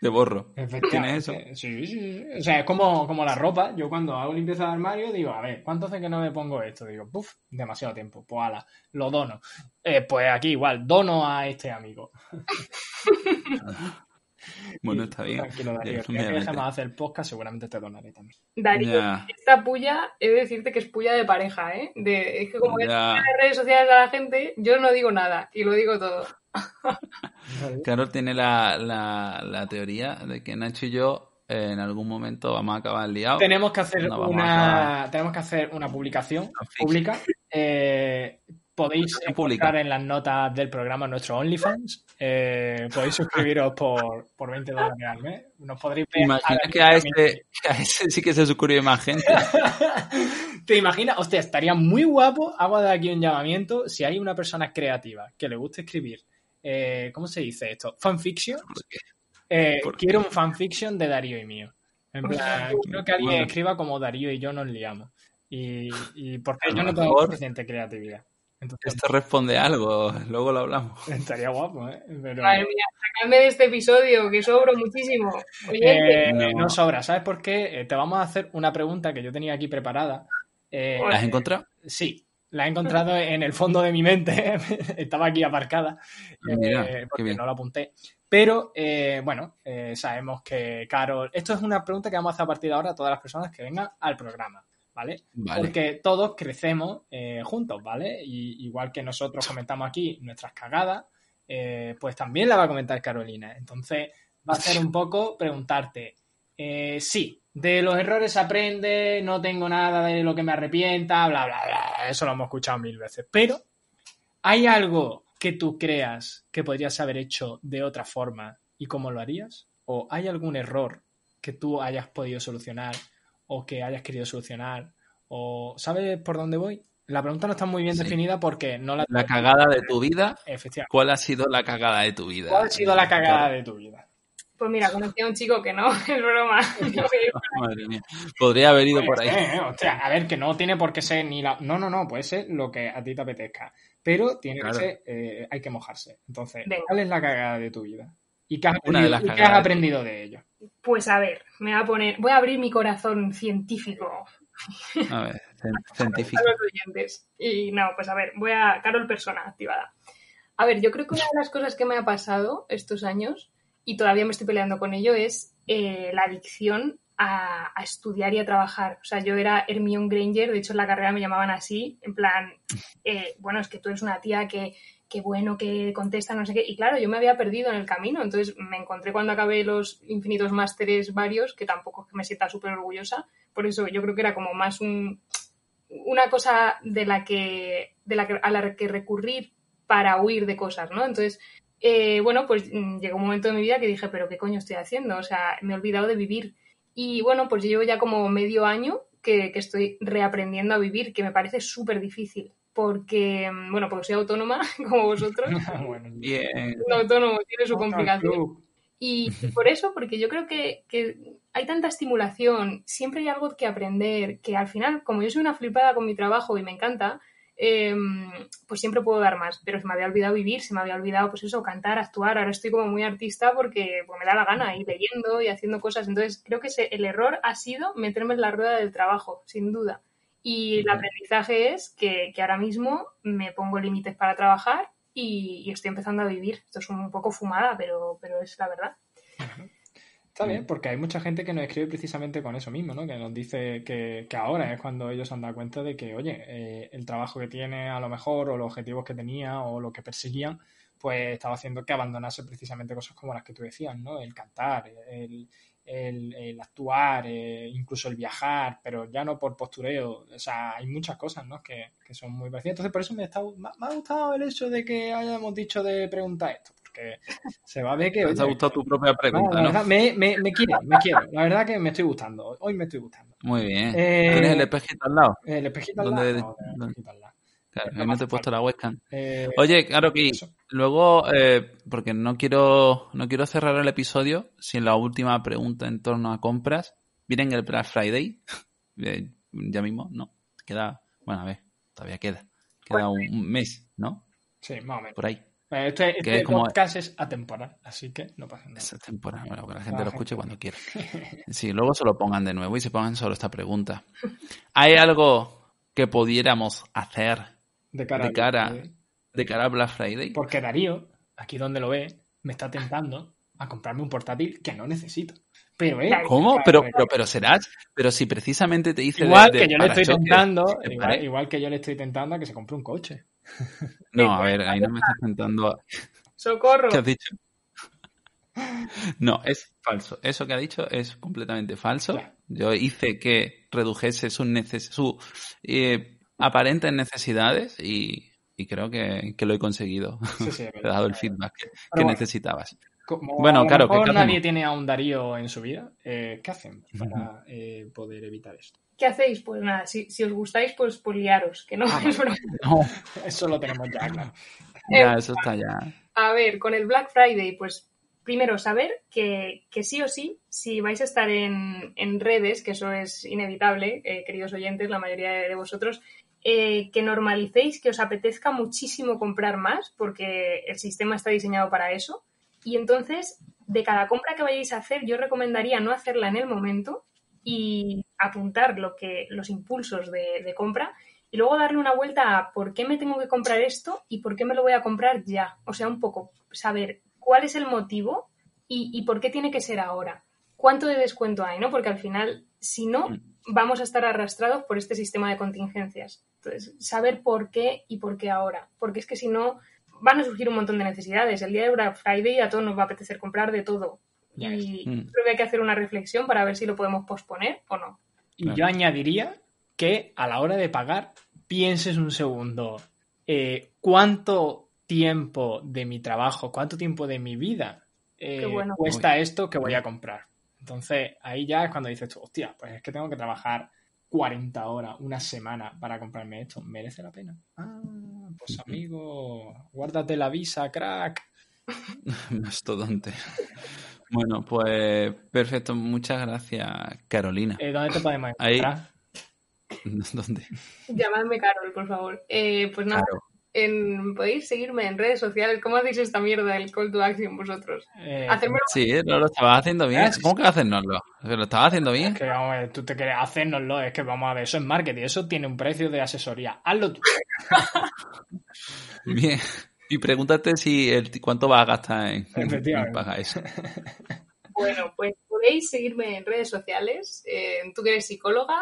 Te borro. ¿Tienes eso? Sí, sí, sí. O sea, es como, como la ropa. Yo cuando hago limpieza de armario digo, a ver, ¿cuánto hace que no me pongo esto? Digo, puf, demasiado tiempo. Pues ala, lo dono. Eh, pues aquí igual, dono a este amigo. Bueno, está bien. Tranquilo, Darío. Ya, El día que obviamente. dejemos de hacer podcast, seguramente te donaré también. Darío, Ya. esta puya, he de decirte que es puya de pareja, ¿eh? De, es que como en las redes sociales a la gente, yo no digo nada y lo digo todo. Carol tiene la, la, la teoría de que Nacho y yo en algún momento vamos a acabar liados. Tenemos que hacer No, una tenemos que hacer una publicación pública. Eh, podéis encontrar en las notas del programa nuestro OnlyFans. Eh, podéis suscribiros por, por 20 dólares al mes. Nos podréis ver Imagina a- que a, este, que a ese sí que se suscribe más gente. ¿Te imaginas? Hostia, estaría muy guapo. Hago de aquí un llamamiento. Si hay una persona creativa que le guste escribir, eh, ¿cómo se dice esto? Fanfiction. Eh, quiero un fanfiction de Darío y mío. En plan, quiero que alguien escriba como Darío y yo nos liamos. Y, y porque yo no tengo suficiente creatividad. Entonces, Esto responde algo, luego lo hablamos. Estaría guapo, ¿eh? Pero... Madre mía, sacadme de este episodio, que sobro muchísimo. Eh, no. sobra, ¿sabes por qué? Eh, te vamos a hacer una pregunta que yo tenía aquí preparada. Eh, ¿La has encontrado? Sí, la he encontrado en el fondo de mi mente. Estaba aquí aparcada ah, porque no la apunté. Pero, bueno, sabemos que Carol... Esto es una pregunta que vamos a hacer a partir de ahora a todas las personas que vengan al programa. ¿Vale? Porque todos crecemos eh, juntos, ¿vale? Y igual que nosotros comentamos aquí nuestras cagadas, eh, pues también la va a comentar Carolina. Entonces, va a ser un poco preguntarte, eh, sí, de los errores aprende, no tengo nada de lo que me arrepienta, bla, bla, bla, eso lo hemos escuchado mil veces, pero ¿hay algo que tú creas que podrías haber hecho de otra forma y cómo lo harías? ¿O hay algún error que tú hayas podido solucionar o que hayas querido solucionar o ¿sabes por dónde voy? La pregunta no está muy bien definida porque no la... La cagada de tu vida. Efectivamente. ¿Cuál ha sido la cagada de tu vida? ¿Cuál ha sido la cagada de tu vida? Pues mira, conocí a un chico que no, es broma. Madre mía. Podría haber ido por ahí. Eh, a ver, que no tiene por qué ser ni la... No, no, no, puede ser lo que a ti te apetezca. Pero tiene que ser... Eh, hay que mojarse. Entonces, ¿cuál es la cagada de tu vida? ¿Y qué has aprendido, de, ello? Pues a ver, me voy a poner, voy a abrir mi corazón científico. A ver, científico. Y no, pues a ver, voy a. Carol Persona activada. A ver, yo creo que una de las cosas que me ha pasado estos años, y todavía me estoy peleando con ello, es eh, la adicción a, estudiar y a trabajar. O sea, yo era Hermione Granger, de hecho en la carrera me llamaban así, en plan, eh, bueno, es que tú eres una tía que qué bueno que contesta, no sé qué. Y claro, yo me había perdido en el camino, entonces me encontré cuando acabé los infinitos másteres varios, que tampoco es que me sienta súper orgullosa, por eso yo creo que era como más un, una cosa de la que, de la a la que recurrir para huir de cosas, ¿no? Entonces, eh, bueno, pues mm, llegó un momento de mi vida que dije, pero ¿qué coño estoy haciendo? O sea, me he olvidado de vivir. Y bueno, pues llevo ya como medio año que, que estoy reaprendiendo a vivir, que me parece súper difícil porque, bueno, porque soy autónoma, como vosotros. bueno, bien. Un autónomo tiene su complicación. Y por eso, porque yo creo que, hay tanta estimulación, siempre hay algo que aprender, que al final, como yo soy una flipada con mi trabajo y me encanta, em, pues siempre puedo dar más. Pero se me había olvidado vivir, se me había olvidado, pues eso, cantar, actuar. Ahora estoy como muy artista porque pues, me da la gana, ir leyendo y haciendo cosas. Entonces, creo que el error ha sido meterme en la rueda del trabajo, sin duda. Y el aprendizaje es que, ahora mismo me pongo límites para trabajar y, estoy empezando a vivir. Esto es un poco fumada, pero, pero es la verdad. Está bien, porque hay mucha gente que nos escribe precisamente con eso mismo, ¿no? Que nos dice que, ahora es cuando ellos han dado cuenta de que, oye, eh, el trabajo que tiene a lo mejor, o los objetivos que tenía, o lo que perseguían, pues estaba haciendo que abandonase precisamente cosas como las que tú decías, ¿no? El cantar, el, el, actuar, eh, incluso el viajar, pero ya no por postureo. O sea, hay muchas cosas ¿no? que, son muy parecidas. Entonces, por eso me, está, me, ha gustado el hecho de que hayamos dicho de preguntar esto, porque se va a ver que... ¿Te ha gustado tu propia pregunta, ¿no? me, me, me, quiero, me quiero. La verdad que me estoy gustando. Hoy me estoy gustando. Muy bien. Eh, ¿Tienes el espejito al lado? El espejito al lado. el espejito al lado. Claro, no te he puesto la webcam. Eh, Oye, claro que luego, eh, porque no quiero, no quiero cerrar el episodio sin la última pregunta en torno a compras. Vienen el Black Friday. Eh, ya mismo, ¿no? Queda, bueno, a ver, todavía queda. Queda un, mes, ¿no? Sí, más o menos. Por ahí. Este, este podcast es atemporal, así que no pasa nada. Es atemporal, bueno, que la gente lo escuche cuando quiera. Sí, luego se lo pongan de nuevo y se pongan solo esta pregunta. ¿Hay algo que pudiéramos hacer de cara, de cara, de cara a Black Friday. Porque Darío, aquí donde lo ve, me está tentando a comprarme un portátil que no necesito. Pero eh, ¿Cómo? Pero, pero, pero serás, pero si precisamente te dice igual que yo le estoy tentando, igual, que yo le estoy tentando a que se compre un coche. No, a ver, ahí no me estás tentando. Socorro. ¿Qué has dicho? No, es falso. Eso que ha dicho es completamente falso. Yo hice que redujese su, su eh, aparentes necesidades y, creo que, lo he conseguido. Te he dado el feedback que, necesitabas. bueno, claro, que nadie tiene a un Darío en su vida, eh, ¿qué hacen para eh, poder evitar esto? ¿qué hacéis? Pues nada, si, si os gustáis, pues, pues liaros, que no Ah, es broma. No, Eso lo tenemos ya, claro. ya, eso está ya. A ver, con el Black Friday, pues primero saber que, que sí o sí, si vais a estar en, en redes, que eso es inevitable, eh, queridos oyentes, la mayoría de vosotros, eh, que normalicéis que os apetezca muchísimo comprar más, porque el sistema está diseñado para eso. Y entonces, de cada compra que vayáis a hacer, yo recomendaría no hacerla en el momento y apuntar lo que, los impulsos de, compra y luego darle una vuelta a por qué me tengo que comprar esto y por qué me lo voy a comprar ya. O sea, un poco saber cuál es el motivo y, y por qué tiene que ser ahora. ¿Cuánto de descuento hay? ¿no? Porque al final, si no, Mm. Vamos a estar arrastrados por este sistema de contingencias. Entonces, saber por qué y por qué ahora. Porque es que si no, van a surgir un montón de necesidades. El día de Black Friday a todos nos va a apetecer comprar de todo. Y Mm. creo que hay que hacer una reflexión para ver si lo podemos posponer o no. Y Claro. yo añadiría que a la hora de pagar, pienses un segundo, eh, ¿cuánto tiempo de mi trabajo, cuánto tiempo de mi vida eh, bueno. cuesta esto que voy a comprar? Entonces, ahí ya es cuando dices tú, hostia, pues es que tengo que trabajar 40 horas, una semana para comprarme esto. ¿Merece la pena? Ah, pues amigo, guárdate la visa, crack. Mastodonte. Bueno, pues perfecto. Muchas gracias, Carolina. Eh, ¿Dónde te podemos Ahí. encontrar? ¿Dónde? Llamadme Carol, por favor. Eh, pues nada, Claro. En- podéis seguirme en redes sociales. ¿Cómo hacéis esta mierda del call to action vosotros? Eh, Hacérmelo Sí, no lo estabas haciendo bien. Sí, ¿Cómo que hacérnoslo? ¿Lo estabas haciendo bien? Es que vamos a ver, tú te quieres hacernoslo, es que vamos a ver, eso es marketing, eso tiene un precio de asesoría. Hazlo tú. Bien. Y pregúntate si el, cuánto vas a gastar en, en Efectivamente. pagar eso. Bueno, pues podéis seguirme en redes sociales. eh, tú que eres psicóloga,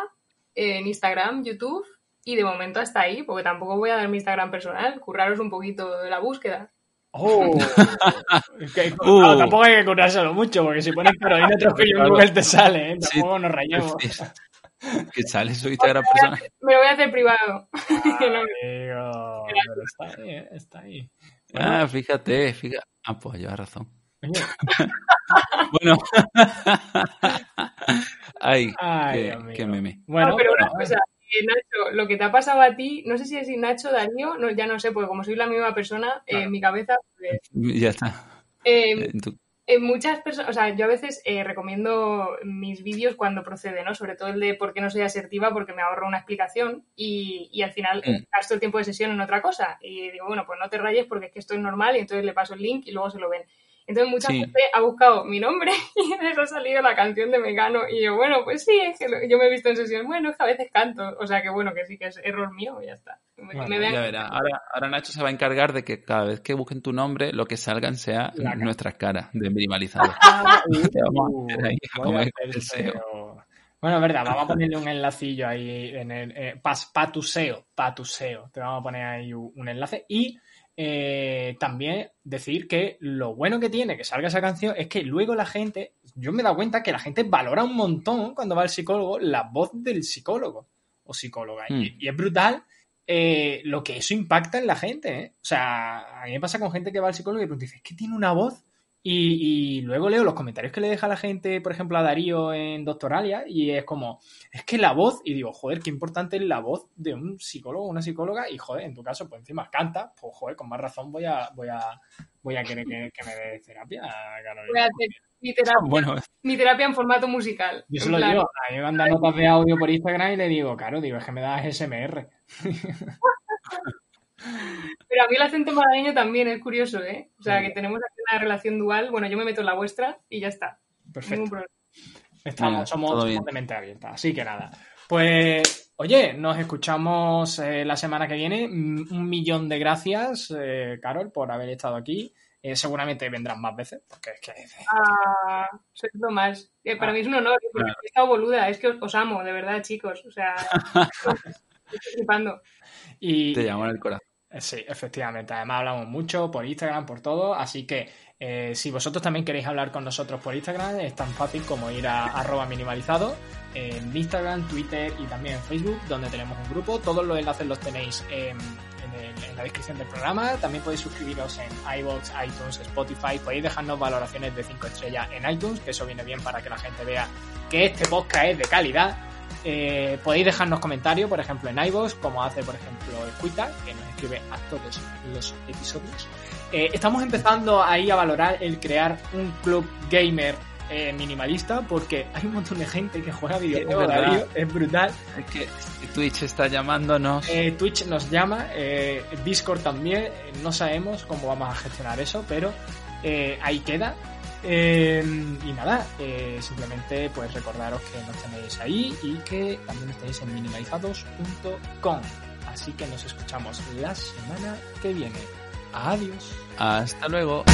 en Instagram, YouTube. Y de momento hasta ahí, porque tampoco voy a dar mi Instagram personal. Curraros un poquito de la búsqueda. Oh, Uh. tampoco hay que curárselo mucho, porque si pones Carolina Trujillo en. Google te sale, ¿eh? Sí. Tampoco nos rayemos. que sale su Instagram personal. Me lo voy a hacer privado. No- Amigo, pero está ahí, ¿eh? está ahí. Bueno, Ah, fíjate, fíjate. Ah, pues llevas razón. Bueno. Ay, Ay, qué, qué meme. Bueno, No, pero una bueno, cosa, eh, Nacho, lo que te ha pasado a ti, no sé si es Nacho, Darío, no, ya no sé, porque como soy la misma persona, eh, Claro. en mi cabeza, pues, Ya está. eh, Eh, muchas personas, o sea, yo a veces recomiendo mis vídeos cuando procede, ¿no? Sobre todo el de por qué no soy asertiva, porque me ahorro una explicación y, y al final Mm. gasto el tiempo de sesión en otra cosa. Y digo, bueno, pues no te rayes porque es que esto es normal y entonces le paso el link y luego se lo ven. Entonces mucha Sí. gente ha buscado mi nombre y les ha salido la canción de Mecano y yo, bueno, pues sí, es que lo- yo me he visto en sesión, bueno, es que a veces canto, o sea que bueno, que sí, que es error mío y ya está. Me, Bueno, me vean- Ya verás. Ahora, ahora Nacho se va a encargar de que cada vez que busquen tu nombre, lo que salgan sea cara. nuestras caras de minimalizado. Uh. Bueno, es verdad, vamos a ponerle un enlacillo ahí en el eh, para tu SEO, pa' tu SEO. Te vamos a poner ahí un, un enlace y eh, también decir que lo bueno que tiene que salga esa canción es que luego la gente, yo me he dado cuenta que la gente valora un montón cuando va al psicólogo la voz del psicólogo o psicóloga y, Mm. y es brutal eh, lo que eso impacta en la gente. ¿eh? O sea, a mí me pasa con gente que va al psicólogo y dice, es que tiene una voz y, y luego leo los comentarios que le deja la gente, por ejemplo, a Darío en Doctoralia, y es como, es que la voz, y digo, joder, qué importante es la voz de un psicólogo o una psicóloga, y joder, en tu caso, pues encima canta, pues joder, con más razón voy a, voy a, voy a querer que, que me dé terapia, Carolina. voy a hacer mi terapia, Bueno, mi terapia en formato musical. Yo se lo plan, digo, a mí me mandan notas de audio por Instagram y le digo, claro, digo, es que me das SMR. Pero a mí el acento malagueño también es curioso, ¿eh? O sea, Sí. que tenemos aquí una relación dual. Bueno, yo me meto en la vuestra y ya está. Ningún Perfecto. problema. Estamos, Venga, somos, somos de mente abierta. Así que nada. Pues, oye, nos escuchamos eh, la semana que viene. Un millón de gracias, eh, Carol, por haber estado aquí. Eh, seguramente vendrán más veces, porque es que. Ah, sois lo más. Eh, para Ah. mí es un honor, porque he estado boluda. Es que os, os amo, de verdad, chicos. O sea, estoy flipando. Y, te llamo en el corazón. Eh, Sí, efectivamente. Además hablamos mucho por Instagram, por todo. Así que eh, si vosotros también queréis hablar con nosotros por Instagram, es tan fácil como ir a arroba minimalizado en Instagram, Twitter y también en Facebook, donde tenemos un grupo. Todos los enlaces los tenéis en, la descripción del programa. También podéis suscribiros en iVoox, iTunes, Spotify. Podéis dejarnos valoraciones de 5 estrellas en iTunes, que eso viene bien para que la gente vea que este podcast es de calidad. Eh, podéis dejarnos comentarios, por ejemplo, en iVoox, como hace, por ejemplo, Cuita, que nos escribe a todos los episodios. Eh, estamos empezando ahí a valorar el crear un club gamer eh, minimalista porque hay un montón de gente que juega videojuegos es es brutal. Es que Twitch está llamándonos. Eh, Twitch nos llama, eh, Discord también, no sabemos cómo vamos a gestionar eso, pero ahí queda. Eh, y nada, eh, simplemente pues recordaros que nos tenéis ahí y que también estáis en minimalizados.com. Así que nos escuchamos la semana que viene. Adiós. Hasta luego.